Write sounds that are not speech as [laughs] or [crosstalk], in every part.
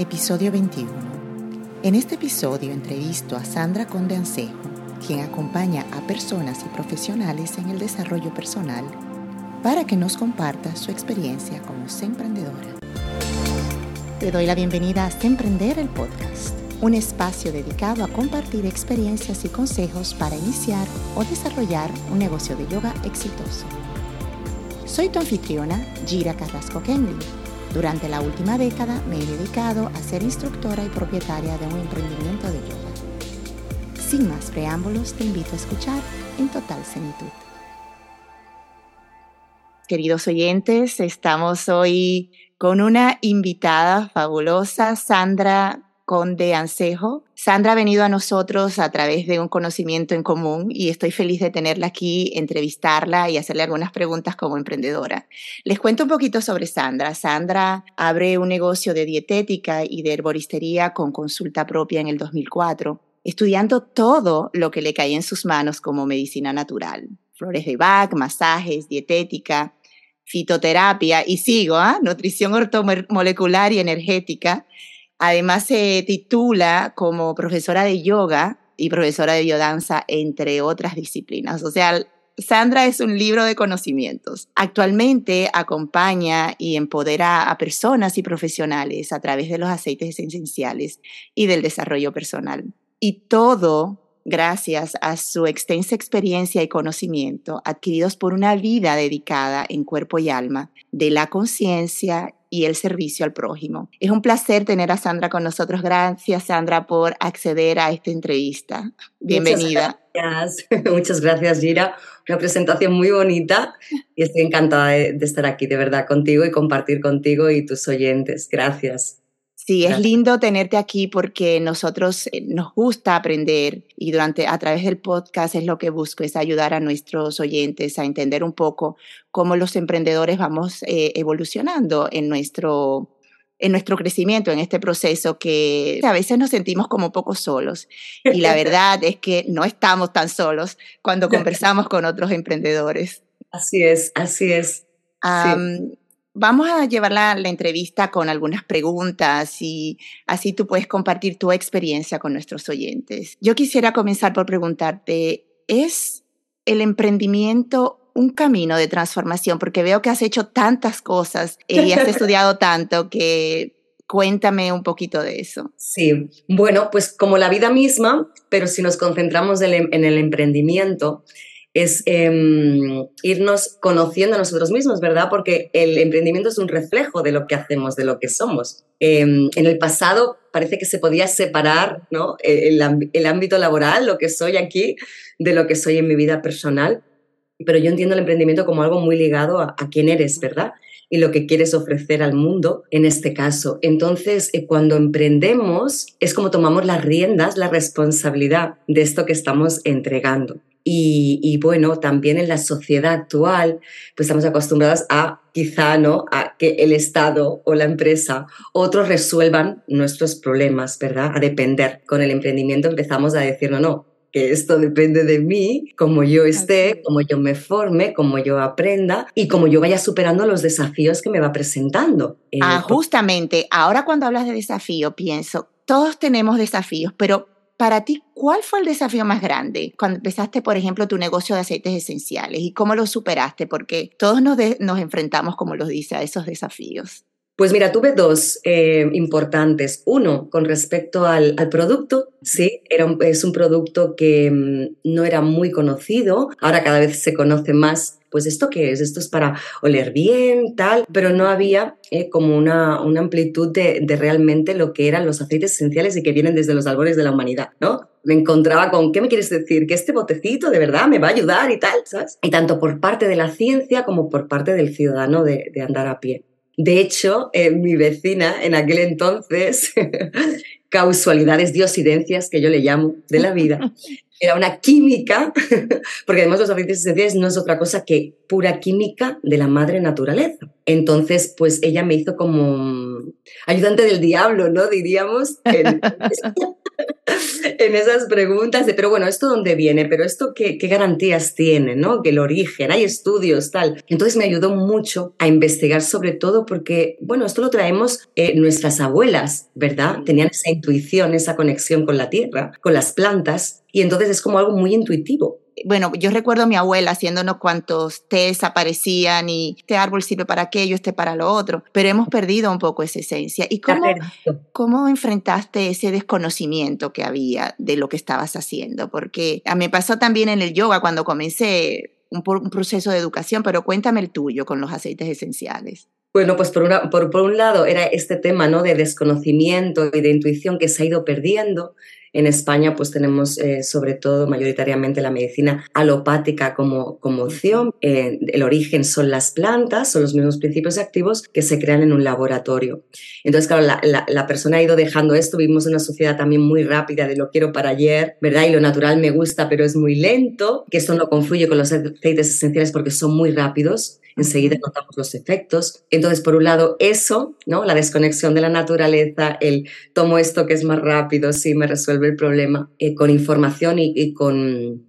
episodio 21. En este episodio entrevisto a Sandra Conde Ancejo, quien acompaña a personas y profesionales en el desarrollo personal para que nos comparta su experiencia como emprendedora. Te doy la bienvenida a Emprender el podcast, un espacio dedicado a compartir experiencias y consejos para iniciar o desarrollar un negocio de yoga exitoso. Soy tu anfitriona, Gira Carrasco Kenley. Durante la última década me he dedicado a ser instructora y propietaria de un emprendimiento de yoga. Sin más preámbulos, te invito a escuchar en total senitud. Queridos oyentes, estamos hoy con una invitada fabulosa, Sandra Conde Ancejo. Sandra ha venido a nosotros a través de un conocimiento en común y estoy feliz de tenerla aquí, entrevistarla y hacerle algunas preguntas como emprendedora. Les cuento un poquito sobre Sandra. Sandra abre un negocio de dietética y de herboristería con consulta propia en el 2004, estudiando todo lo que le cae en sus manos como medicina natural. Flores de Bach, masajes, dietética, fitoterapia y sigo, ¿ah? nutrición ortomolecular y energética Además se titula como profesora de yoga y profesora de biodanza, entre otras disciplinas. O sea, Sandra es un libro de conocimientos. Actualmente acompaña y empodera a personas y profesionales a través de los aceites esenciales y del desarrollo personal. Y todo gracias a su extensa experiencia y conocimiento adquiridos por una vida dedicada en cuerpo y alma de la conciencia y el servicio al prójimo. Es un placer tener a Sandra con nosotros. Gracias, Sandra, por acceder a esta entrevista. Bienvenida. Muchas gracias, [laughs] Muchas gracias Gira. Una presentación muy bonita y estoy encantada de, de estar aquí, de verdad, contigo y compartir contigo y tus oyentes. Gracias. Sí, es lindo tenerte aquí porque nosotros eh, nos gusta aprender y durante a través del podcast es lo que busco es ayudar a nuestros oyentes a entender un poco cómo los emprendedores vamos eh, evolucionando en nuestro en nuestro crecimiento, en este proceso que a veces nos sentimos como poco solos. Y la [laughs] verdad es que no estamos tan solos cuando [laughs] conversamos con otros emprendedores. Así es, así es. Vamos a llevar la, entrevista con algunas preguntas y así tú puedes compartir tu experiencia con nuestros oyentes. Yo quisiera comenzar por preguntarte, ¿es el emprendimiento un camino de transformación? Porque veo que has hecho tantas cosas y has [laughs] estudiado tanto que Cuéntame un poquito de eso. Sí, bueno, pues como la vida misma, pero si nos concentramos en el emprendimiento, es em, irnos conociendo a nosotros mismos, ¿verdad? Porque el emprendimiento es un reflejo de lo que hacemos, de lo que somos. Em, en el pasado parece que se podía separar ¿no? el, el, ámbito laboral, lo que soy aquí, de lo que soy en mi vida personal, pero yo entiendo el emprendimiento como algo muy ligado a, quién eres, ¿verdad? y lo que quieres ofrecer al mundo en este caso. Entonces, eh, cuando emprendemos, es como tomamos las riendas, la responsabilidad de esto que estamos entregando. Y, bueno, también en la sociedad actual, pues estamos acostumbrados a quizá, ¿no? A que el Estado o la empresa, otros resuelvan nuestros problemas, ¿verdad? A depender. Con el emprendimiento empezamos a decir, no, no, que esto depende de mí, como yo esté, como yo me forme, como yo aprenda y como yo vaya superando los desafíos que me va presentando. Ah, justamente, ahora cuando hablas de desafío, pienso, todos tenemos desafíos, pero para ti, ¿cuál fue el desafío más grande cuando empezaste, por ejemplo, tu negocio de aceites esenciales y cómo lo superaste? Porque todos nos, enfrentamos, como lo dice, a esos desafíos. Pues mira, tuve dos eh, importantes. Uno, con respecto al, producto, sí, era es un producto que mm, no era muy conocido, ahora cada vez se conoce más pues esto qué es, esto es para oler bien, tal, pero no había eh, como una, una amplitud de, de, realmente lo que eran los aceites esenciales y que vienen desde los albores de la humanidad, ¿no? Me encontraba con, ¿qué me quieres decir? Que este botecito de verdad me va a ayudar y tal, ¿sabes? Y tanto por parte de la ciencia como por parte del ciudadano de, de andar a pie. De hecho, eh, mi vecina en aquel entonces, [laughs] causalidades, diosidencias que yo le llamo de la vida, [laughs] era una química, [laughs] porque además los aceites esenciales no es otra cosa que pura química de la madre naturaleza. Entonces, pues ella me hizo como ayudante del diablo, ¿no? Diríamos. [laughs] en esas preguntas de, pero bueno, ¿esto dónde viene? ¿Pero esto qué, qué garantías tiene? ¿no? Que el origen, hay estudios, tal. Entonces me ayudó mucho a investigar sobre todo porque, bueno, esto lo traemos eh, nuestras abuelas, ¿verdad? Tenían esa intuición, esa conexión con la tierra, con las plantas, y entonces es como algo muy intuitivo bueno, yo recuerdo a mi abuela haciéndonos cuantos tés aparecían y este árbol sirve para aquello, este para lo otro, pero hemos perdido un poco esa esencia. ¿Y cómo, cómo enfrentaste ese desconocimiento que había de lo que estabas haciendo? Porque a mí me pasó también en el yoga cuando comencé un, un proceso de educación, pero cuéntame el tuyo con los aceites esenciales. Bueno, pues por, una, por, por, un lado era este tema ¿no? de desconocimiento y de intuición que se ha ido perdiendo. En España pues tenemos eh, sobre todo mayoritariamente la medicina alopática como, como opción. Eh, el origen son las plantas, son los mismos principios activos que se crean en un laboratorio. Entonces, claro, la, la, la persona ha ido dejando esto. Vivimos en una sociedad también muy rápida de lo quiero para ayer, ¿verdad? Y lo natural me gusta, pero es muy lento, que esto no confluye con los aceites esenciales porque son muy rápidos enseguida notamos los efectos. Entonces, por un lado, eso, ¿no? La desconexión de la naturaleza, el tomo esto que es más rápido, sí me resuelve el problema, eh, con información y, y con,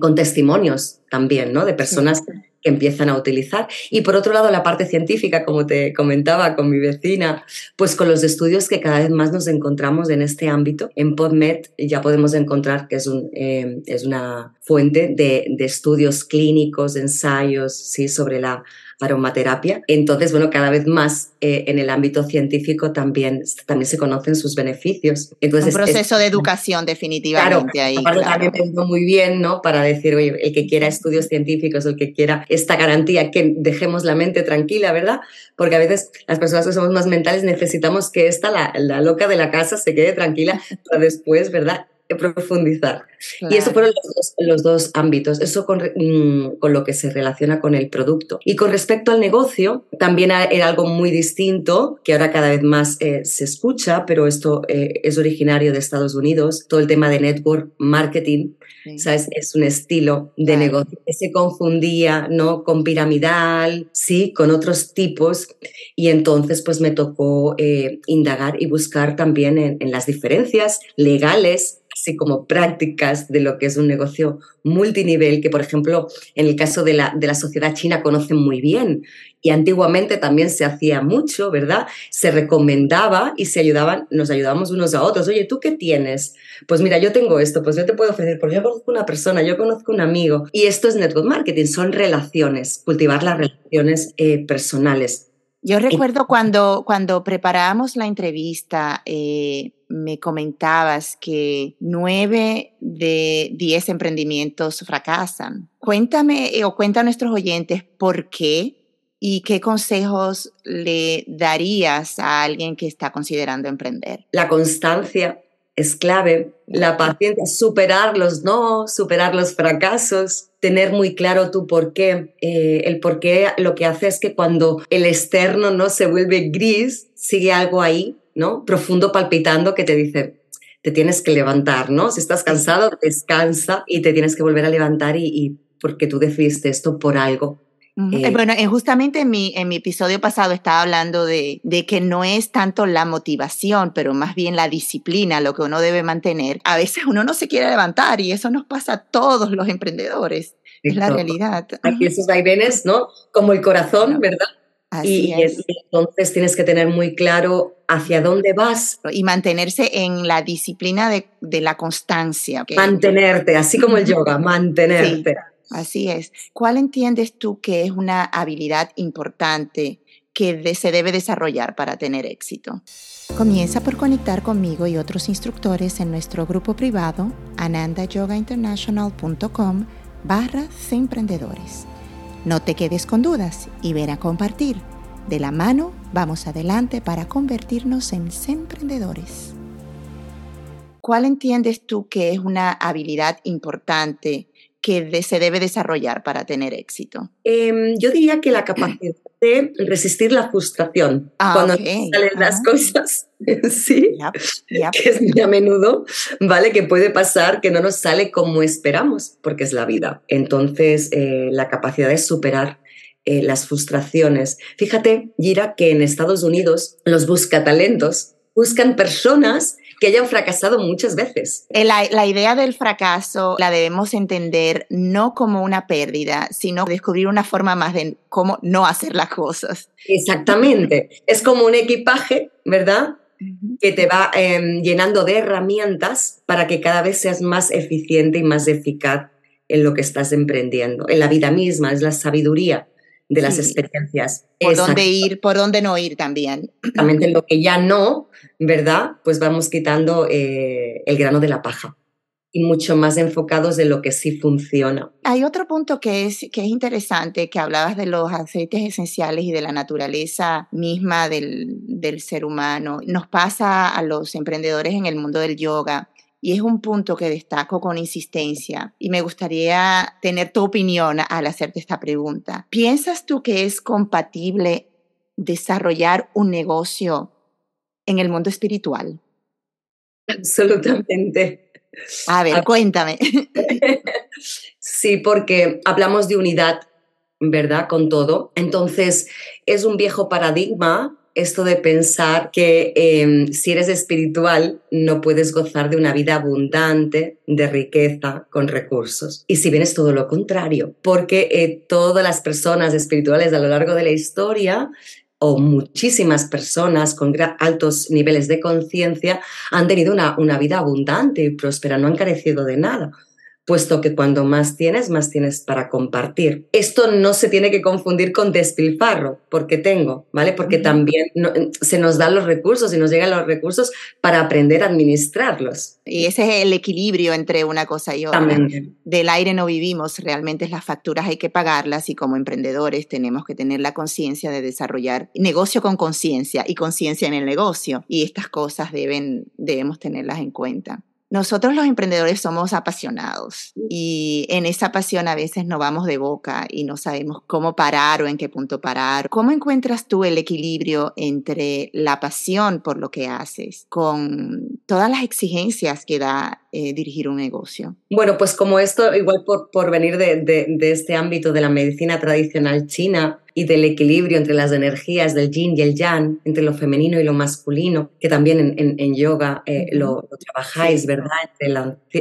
con testimonios también, ¿no? De personas que empiezan a utilizar. Y por otro lado, la parte científica, como te comentaba con mi vecina, pues con los estudios que cada vez más nos encontramos en este ámbito. En PubMed ya podemos encontrar que es, un, eh, es una fuente de, de, estudios clínicos, de ensayos, ¿sí? sobre la aromaterapia. Entonces, bueno, cada vez más eh, en el ámbito científico también, también se conocen sus beneficios. Entonces, Un proceso de educación definitivamente claro, ahí. Aparte claro. también me muy bien, ¿no? Para decir, oye, el que quiera estudios científicos, el que quiera esta garantía, que dejemos la mente tranquila, ¿verdad? Porque a veces las personas que somos más mentales necesitamos que esta, la, la loca de la casa, se quede tranquila para después, ¿verdad? Profundizar. Claro. Y eso fueron los dos, los dos ámbitos, eso con, mmm, con, lo que se relaciona con el producto. Y con respecto al negocio, también era algo muy distinto, que ahora cada vez más eh, se escucha, pero esto eh, es originario de Estados Unidos, todo el tema de network marketing, sí. ¿sabes? Es un estilo de claro. negocio que se confundía, ¿no? Con piramidal, sí, con otros tipos. Y entonces, pues me tocó eh, indagar y buscar también en, en las diferencias legales así como prácticas de lo que es un negocio multinivel, que por ejemplo en el caso de la, de la sociedad china conocen muy bien y antiguamente también se hacía mucho, ¿verdad? Se recomendaba y se ayudaban, nos ayudábamos unos a otros. Oye, ¿tú qué tienes? Pues mira, yo tengo esto, pues yo te puedo ofrecer, porque yo conozco una persona, yo conozco un amigo. Y esto es network marketing, son relaciones, cultivar las relaciones eh, personales. Yo recuerdo cuando, cuando preparábamos la entrevista, eh, me comentabas que nueve de diez emprendimientos fracasan. Cuéntame eh, o cuenta a nuestros oyentes por qué y qué consejos le darías a alguien que está considerando emprender. La constancia es clave, la paciencia, superar los no, superar los fracasos, tener muy claro tu por qué. Eh, el por qué lo que hace es que cuando el externo no se vuelve gris, sigue algo ahí, ¿no? Profundo palpitando que te dice, te tienes que levantar, ¿no? Si estás cansado, descansa y te tienes que volver a levantar y, y porque tú decidiste esto por algo. Uh -huh. eh, bueno, justamente en mi, en mi episodio pasado estaba hablando de, de, que no es tanto la motivación, pero más bien la disciplina lo que uno debe mantener. A veces uno no se quiere levantar y eso nos pasa a todos los emprendedores. Es la realidad. Aquí esos vaivenes, ¿no? Como el corazón, ¿verdad? Así y, es. y entonces tienes que tener muy claro hacia dónde vas. Y mantenerse en la disciplina de, de la constancia. Okay. Mantenerte, así como el yoga, [laughs] mantenerte. Sí. Así es. ¿Cuál entiendes tú que es una habilidad importante que de, se debe desarrollar para tener éxito? Comienza por conectar conmigo y otros instructores en nuestro grupo privado anandayogainternational.com barra emprendedores. No te quedes con dudas y ven a compartir. De la mano vamos adelante para convertirnos en emprendedores. ¿Cuál entiendes tú que es una habilidad importante que de, se debe desarrollar para tener éxito? Eh, yo diría que la [clears throat] capacidad de resistir la frustración ah, cuando okay. salen ah. las cosas, [laughs] sí, yep, yep. que es muy a menudo, ¿vale? Que puede pasar que no nos sale como esperamos, porque es la vida. Entonces, eh, la capacidad de superar eh, las frustraciones. Fíjate, Gira, que en Estados Unidos los buscatalentos buscan personas que hayan fracasado muchas veces. Eh, la, la, idea del fracaso la debemos entender no como una pérdida, sino descubrir una forma más de cómo no hacer las cosas. Exactamente. es como un equipaje, ¿verdad? que te va em, llenando de herramientas para que cada vez seas más eficiente y más eficaz en lo que estás emprendiendo, en la vida misma, es la sabiduría de las experiencias. Por dónde ir, por dónde no ir también. Exactamente, lo que ya no, ¿verdad? Pues vamos quitando eh, el grano de la paja y mucho más enfocados en lo que sí funciona. Hay otro punto que es, que es interesante, que hablabas de los aceites esenciales y de la naturaleza misma del, del ser humano. Nos pasa a los emprendedores en el mundo del yoga. Y es un punto que destaco con insistencia y me gustaría tener tu opinión al hacerte esta pregunta. ¿Piensas tú que es compatible desarrollar un negocio en el mundo espiritual? Absolutamente. A ver, cuéntame. [laughs] Sí, porque hablamos de unidad, ¿verdad? Con todo. Entonces, es un viejo paradigma esto de pensar que em, si eres espiritual no puedes gozar de una vida abundante, de riqueza, con recursos. Y si bien es todo lo contrario, porque eh, todas las personas espirituales a lo largo de la historia o muchísimas personas con altos niveles de conciencia han tenido una, una vida abundante y próspera, no han carecido de nada puesto que cuando más tienes, más tienes para compartir. Esto no se tiene que confundir con despilfarro, porque tengo, ¿vale? Porque también se nos dan los recursos y nos llegan los recursos para aprender a administrarlos. Y ese es el equilibrio entre una cosa y otra. Del aire no vivimos, realmente las facturas hay que pagarlas y como emprendedores tenemos que tener la conciencia de desarrollar negocio con conciencia y conciencia en el negocio. Y estas cosas deben, debemos tenerlas en cuenta. Nosotros los emprendedores somos apasionados y en esa pasión a veces no vamos de boca y no sabemos cómo parar o en qué punto parar. ¿Cómo encuentras tú el equilibrio entre la pasión por lo que haces con todas las exigencias que da eh, dirigir un negocio? Bueno, pues como esto, igual por, por venir de, de este ámbito de la medicina tradicional china, y del equilibrio entre las energías del yin y el yang, entre lo femenino y lo masculino, que también en, yoga eh, lo, trabajáis, ¿verdad? Entre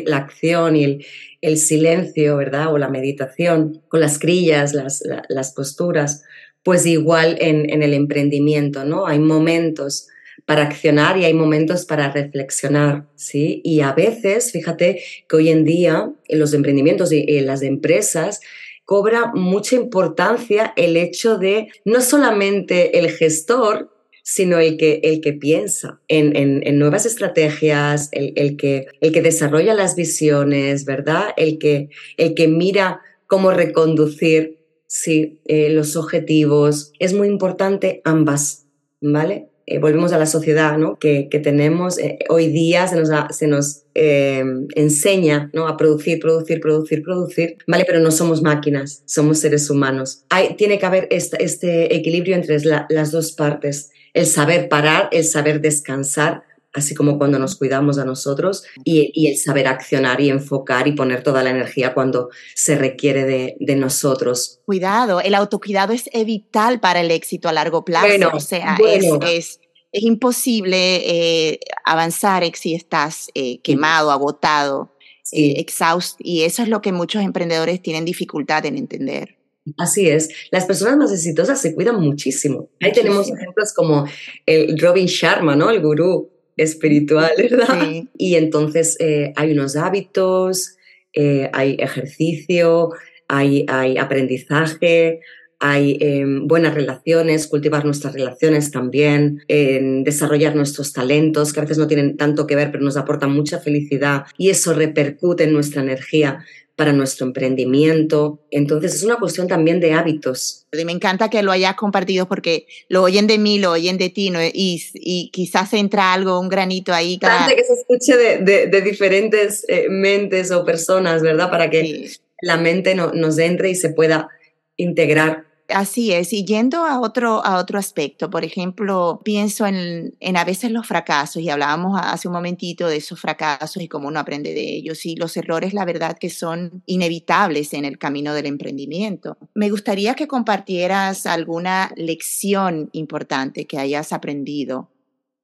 la, acción y el, el, silencio, ¿verdad? O la meditación, con las crillas, las, las posturas, pues igual en, en, el emprendimiento, ¿no? Hay momentos para accionar y hay momentos para reflexionar, ¿sí? Y a veces, fíjate que hoy en día en los emprendimientos y en las empresas cobra mucha importancia el hecho de no solamente el gestor, sino el que, el que piensa en, nuevas estrategias, el, que, el que desarrolla las visiones, ¿verdad? El que, el que mira cómo reconducir sí, eh, los objetivos. Es muy importante ambas, ¿vale? Eh, volvemos a la sociedad ¿no? que, tenemos, eh, hoy día se nos, se nos eh, enseña ¿no? a producir, producir, producir, producir, ¿vale? Pero no somos máquinas, somos seres humanos. Hay, tiene que haber este equilibrio entre las dos partes, el saber parar, el saber descansar, así como cuando nos cuidamos a nosotros, y, el saber accionar y enfocar y poner toda la energía cuando se requiere de, nosotros. Cuidado, el autocuidado es vital para el éxito a largo plazo. o sea, es, es, imposible eh, avanzar si estás eh, quemado, agotado, eh, exhausto, y eso es lo que muchos emprendedores tienen dificultad en entender. Así es, las personas más exitosas se cuidan muchísimo. Ahí tenemos ejemplos como el Robin Sharma, ¿no? El gurú espiritual, ¿verdad? Y entonces eh, hay unos hábitos, eh, hay ejercicio, hay, hay aprendizaje, hay em, buenas relaciones, cultivar nuestras relaciones también, desarrollar nuestros talentos, que a veces no tienen tanto que ver, pero nos aportan mucha felicidad y eso repercute en nuestra energía para nuestro emprendimiento. Entonces es una cuestión también de hábitos. Me encanta que lo hayas compartido porque lo oyen de mí, lo oyen de ti y, quizás entra algo, un granito ahí. Cada... que se escuche de, diferentes eh, mentes o personas, ¿verdad? Para que la mente no, nos entre y se pueda integrar Así es, y yendo a otro, a otro aspecto, por ejemplo, pienso en, en, a veces los fracasos, y hablábamos hace un momentito de esos fracasos y cómo uno aprende de ellos, y los errores, la verdad, que son inevitables en el camino del emprendimiento. Me gustaría que compartieras alguna lección importante que hayas aprendido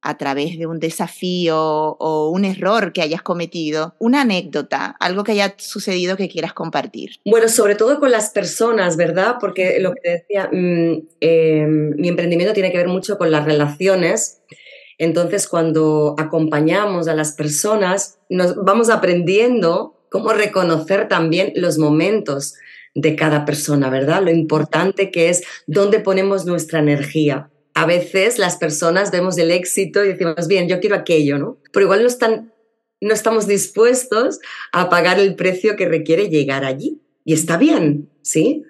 a través de un desafío o un error que hayas cometido, una anécdota, algo que haya sucedido que quieras compartir. Bueno, sobre todo con las personas, ¿verdad? Porque lo que te decía, mm, em, mi emprendimiento tiene que ver mucho con las relaciones. Entonces, cuando acompañamos a las personas, nos vamos aprendiendo cómo reconocer también los momentos de cada persona, ¿verdad? Lo importante que es dónde ponemos nuestra energía a veces las personas vemos el éxito y decimos, bien, yo quiero aquello, ¿no? Pero igual no, están, no estamos dispuestos a pagar el precio que requiere llegar allí. Y está bien, ¿sí?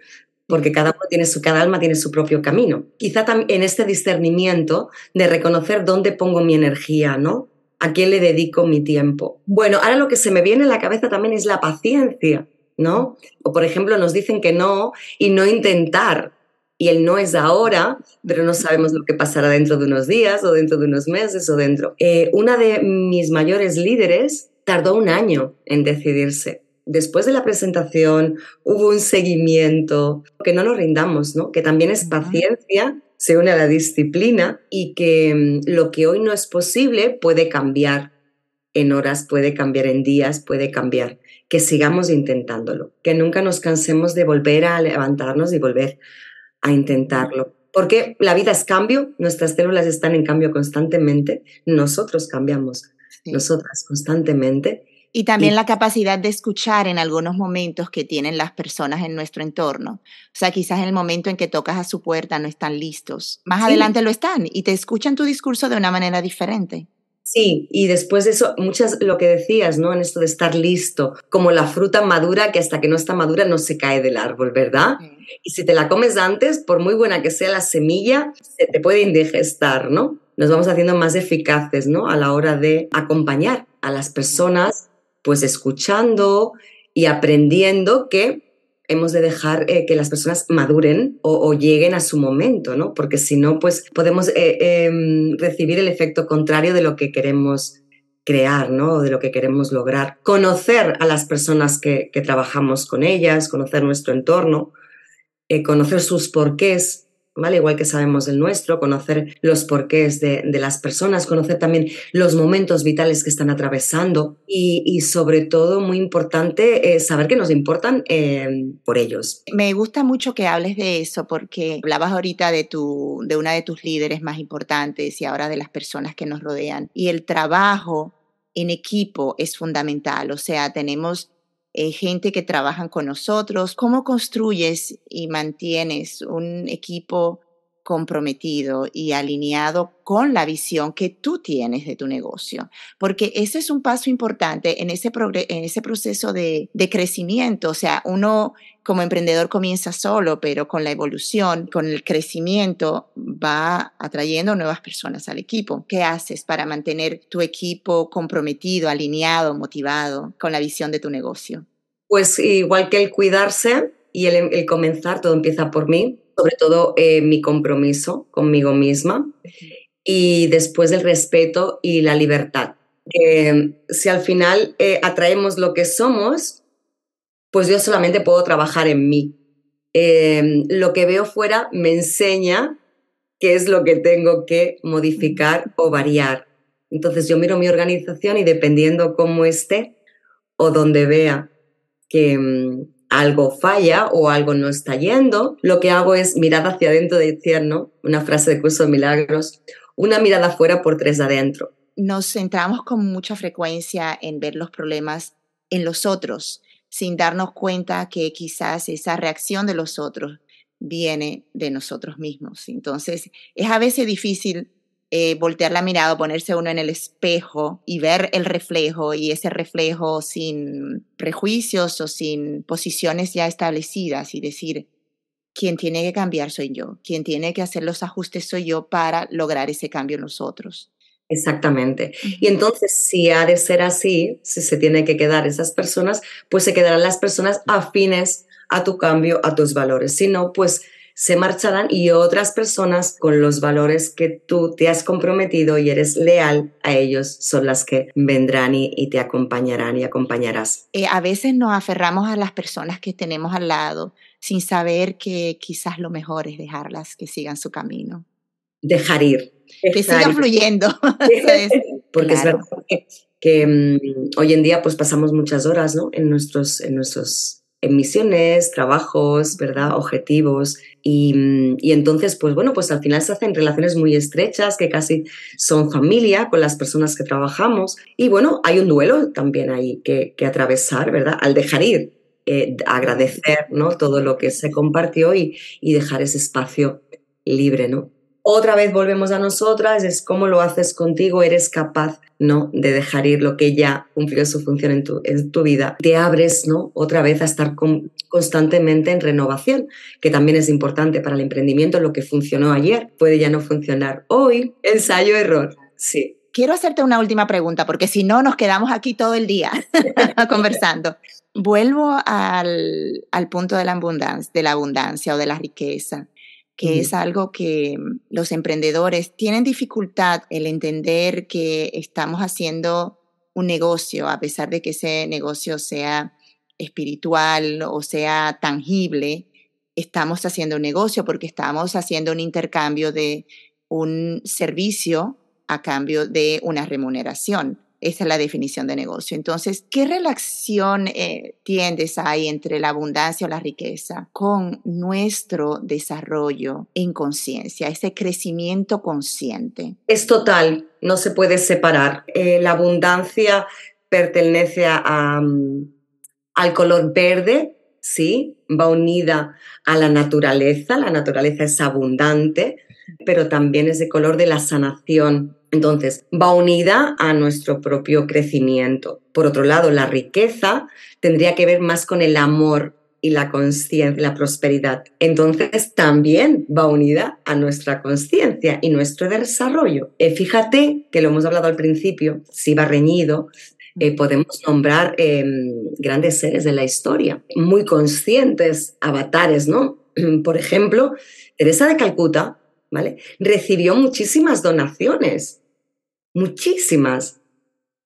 Porque cada uno tiene su, cada alma tiene su propio camino. Quizá en este discernimiento de reconocer dónde pongo mi energía, ¿no? ¿A quién le dedico mi tiempo? Bueno, ahora lo que se me viene a la cabeza también es la paciencia, ¿no? O por ejemplo, nos dicen que no y no intentar y el no es ahora, pero no sabemos lo que pasará dentro de unos días o dentro de unos meses o dentro. Eh, una de mis mayores líderes tardó un año en decidirse. Después de la presentación hubo un seguimiento, que no nos rindamos, ¿no? que también es paciencia, se une a la disciplina y que mm, lo que hoy no es posible puede cambiar en horas, puede cambiar en días, puede cambiar. Que sigamos intentándolo, que nunca nos cansemos de volver a levantarnos y volver a intentarlo. Porque la vida es cambio, nuestras células están en cambio constantemente, nosotros cambiamos, nosotras constantemente. Y también la capacidad de escuchar en algunos momentos que tienen las personas en nuestro entorno. O sea, quizás en el momento en que tocas a su puerta no están listos. Más adelante lo están y te escuchan tu discurso de una manera diferente. Sí, y después de eso, muchas, lo que decías, ¿no? En esto de estar listo, como la fruta madura que hasta que no está madura no se cae del árbol, ¿verdad? Y si te la comes antes, por muy buena que sea la semilla, se te puede indigestar, ¿no? Nos vamos haciendo más eficaces, ¿no? A la hora de acompañar a las personas, pues escuchando y aprendiendo que hemos de dejar eh, que las personas maduren o, lleguen a su momento, ¿no? Porque si no, pues podemos eh, em, recibir el efecto contrario de lo que queremos crear, ¿no? De lo que queremos lograr. Conocer a las personas que, que trabajamos con ellas, conocer nuestro entorno, eh, conocer sus porqués, ¿vale? Igual que sabemos el nuestro, conocer los porqués de, las personas, conocer también los momentos vitales que están atravesando y, sobre todo, muy importante, eh, saber que nos importan eh, por ellos. Me gusta mucho que hables de eso porque hablabas ahorita de, tu, de una de tus líderes más importantes y ahora de las personas que nos rodean. Y el trabajo en equipo es fundamental, o sea, tenemos eh, gente que trabajan con nosotros. ¿Cómo construyes y mantienes un equipo comprometido y alineado con la visión que tú tienes de tu negocio? Porque ese es un paso importante en ese, en ese proceso de, de crecimiento. O sea, uno como emprendedor comienza solo, pero con la evolución, con el crecimiento, va atrayendo nuevas personas al equipo. ¿Qué haces para mantener tu equipo comprometido, alineado, motivado con la visión de tu negocio? Pues igual que el cuidarse y el, comenzar, todo empieza por mí, sobre todo eh, mi compromiso conmigo misma y después el respeto y la libertad. si al final eh, atraemos lo que somos, pues yo solamente puedo trabajar en mí. Em, lo que veo fuera me enseña qué es lo que tengo que modificar o variar. Entonces yo miro mi organización y dependiendo cómo esté o donde vea que mm, algo falla o algo no está yendo, lo que hago es mirar hacia adentro, decir, ¿no? Una frase de curso de milagros, una mirada afuera por tres adentro. Nos centramos con mucha frecuencia en ver los problemas en los otros sin darnos cuenta que quizás esa reacción de los otros viene de nosotros mismos. Entonces, es a veces difícil eh, voltear la mirada, ponerse uno en el espejo y ver el reflejo y ese reflejo sin prejuicios o sin posiciones ya establecidas y decir, quien tiene que cambiar soy yo, quien tiene que hacer los ajustes soy yo para lograr ese cambio en los otros. Exactamente. Y entonces, si ha de ser así, si se tiene que quedar esas personas, pues se quedarán las personas afines a tu cambio, a tus valores. Si no, pues se marcharán y otras personas con los valores que tú te has comprometido y eres leal a ellos son las que vendrán y, te acompañarán y acompañarás. Eh, a veces nos aferramos a las personas que tenemos al lado sin saber que quizás lo mejor es dejarlas que sigan su camino. Dejar ir, que siga fluyendo. [laughs] [laughs] Porque es verdad que, mm, hoy en día pues pasamos muchas horas ¿no? en nuestros, en nuestros misiones, trabajos, ¿verdad? Objetivos. Y, mm, y, entonces, pues bueno, pues al final se hacen relaciones muy estrechas que casi son familia con las personas que trabajamos. Y bueno, hay un duelo también ahí que, que atravesar, ¿verdad? Al dejar ir, eh, agradecer, ¿no? Todo lo que se compartió y, y dejar ese espacio libre, ¿no? Otra vez volvemos a nosotras, es cómo lo haces contigo, eres capaz, ¿no? De dejar ir lo que ya cumplió su función en tu, en tu vida. Te abres, ¿no? Otra vez a estar constantemente en renovación, que también es importante para el emprendimiento. Lo que funcionó ayer puede ya no funcionar hoy. Ensayo, error. Sí. Quiero hacerte una última pregunta, porque si no nos quedamos aquí todo el día [laughs] conversando. Vuelvo al, al punto de la abundancia, de la abundancia o de la riqueza que es algo que mm, los emprendedores tienen dificultad el entender que estamos haciendo un negocio, a pesar de que ese negocio sea espiritual o sea tangible, estamos haciendo un negocio porque estamos haciendo un intercambio de un servicio a cambio de una remuneración. Esa es la definición de negocio. Entonces, ¿qué relación eh, tiendes ahí entre la abundancia o la riqueza con nuestro desarrollo en conciencia, ese crecimiento consciente? Es total, no se puede separar. Eh, la abundancia pertenece a, al color verde, ¿sí? Va unida a la naturaleza, la naturaleza es abundante, pero también es de color de la sanación, entonces, va unida a nuestro propio crecimiento. Por otro lado, la riqueza tendría que ver más con el amor y la conciencia, la prosperidad. Entonces, también va unida a nuestra conciencia y nuestro desarrollo. Eh, fíjate que lo hemos hablado al principio, si va reñido, eh, podemos nombrar em, grandes seres de la historia, muy conscientes, avatares, ¿no? [clears throat] Por ejemplo, Teresa de Calcuta Recibió muchísimas donaciones, muchísimas.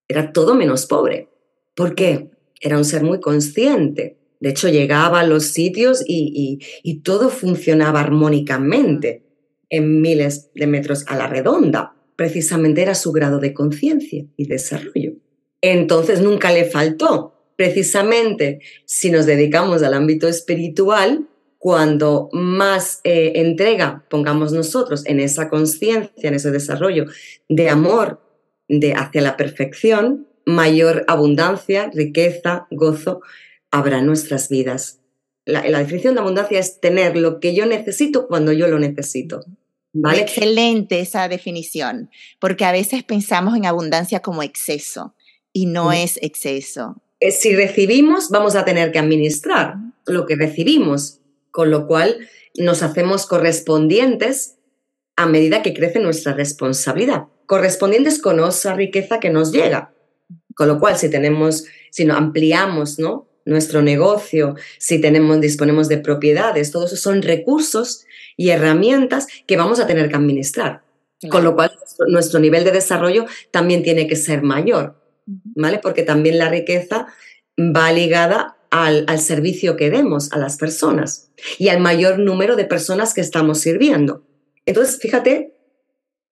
Era todo menos pobre. ¿Por qué? Era un ser muy consciente. De hecho, llegaba a los sitios y todo funcionaba armónicamente en miles de metros a la redonda. Precisamente era su grado de conciencia y desarrollo. Entonces nunca le faltó. Precisamente si nos dedicamos al ámbito espiritual, cuando más eh, entrega pongamos nosotros en esa conciencia, en ese desarrollo de amor de hacia la perfección, mayor abundancia, riqueza, gozo habrá en nuestras vidas. La, definición de abundancia es tener lo que yo necesito cuando yo lo necesito. ¿Vale? Excelente esa definición, porque a veces pensamos en abundancia como exceso y no es exceso. Eh, si recibimos, vamos a tener que administrar lo que recibimos con lo cual nos hacemos correspondientes a medida que crece nuestra responsabilidad, correspondientes con esa riqueza que nos llega. Con lo cual, si tenemos, si no ampliamos, ¿no? nuestro negocio, si tenemos, disponemos de propiedades, todos esos son recursos y herramientas que vamos a tener que administrar. Con lo cual, nuestro nivel de desarrollo también tiene que ser mayor, ¿vale? Porque también la riqueza va ligada al, servicio que demos a las personas y al mayor número de personas que estamos sirviendo. Entonces, fíjate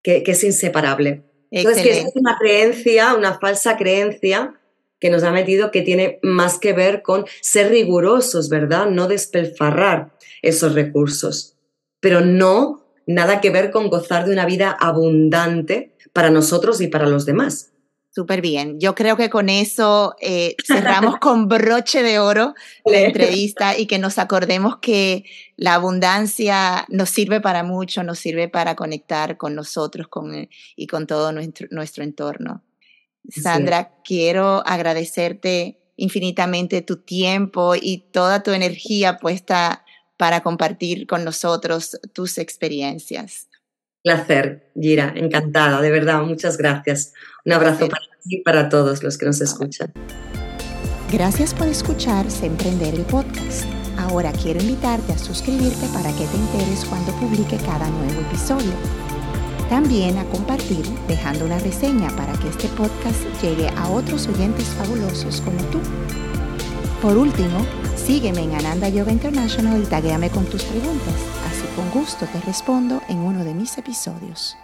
que, es inseparable. Entonces, que es una creencia, una falsa creencia que nos ha metido que tiene más que ver con ser rigurosos, ¿verdad? No despelfarrar esos recursos, pero no nada que ver con gozar de una vida abundante para nosotros y para los demás. Súper bien. Yo creo que con eso eh, cerramos [laughs] con broche de oro la entrevista y que nos acordemos que la abundancia nos sirve para mucho, nos sirve para conectar con nosotros con, eh, y con todo nuestro, nuestro entorno. Sandra, quiero agradecerte infinitamente tu tiempo y toda tu energía puesta para compartir con nosotros tus experiencias. Placer, Gira, encantada, de verdad, muchas gracias. Un abrazo para ti y para todos los que nos escuchan. Gracias por escuchar Emprender el Podcast. Ahora quiero invitarte a suscribirte para que te enteres cuando publique cada nuevo episodio. También a compartir dejando una reseña para que este podcast llegue a otros oyentes fabulosos como tú. Por último, sígueme en Ananda Yoga International y taguéame con tus preguntas. Con gusto te respondo en uno de mis episodios.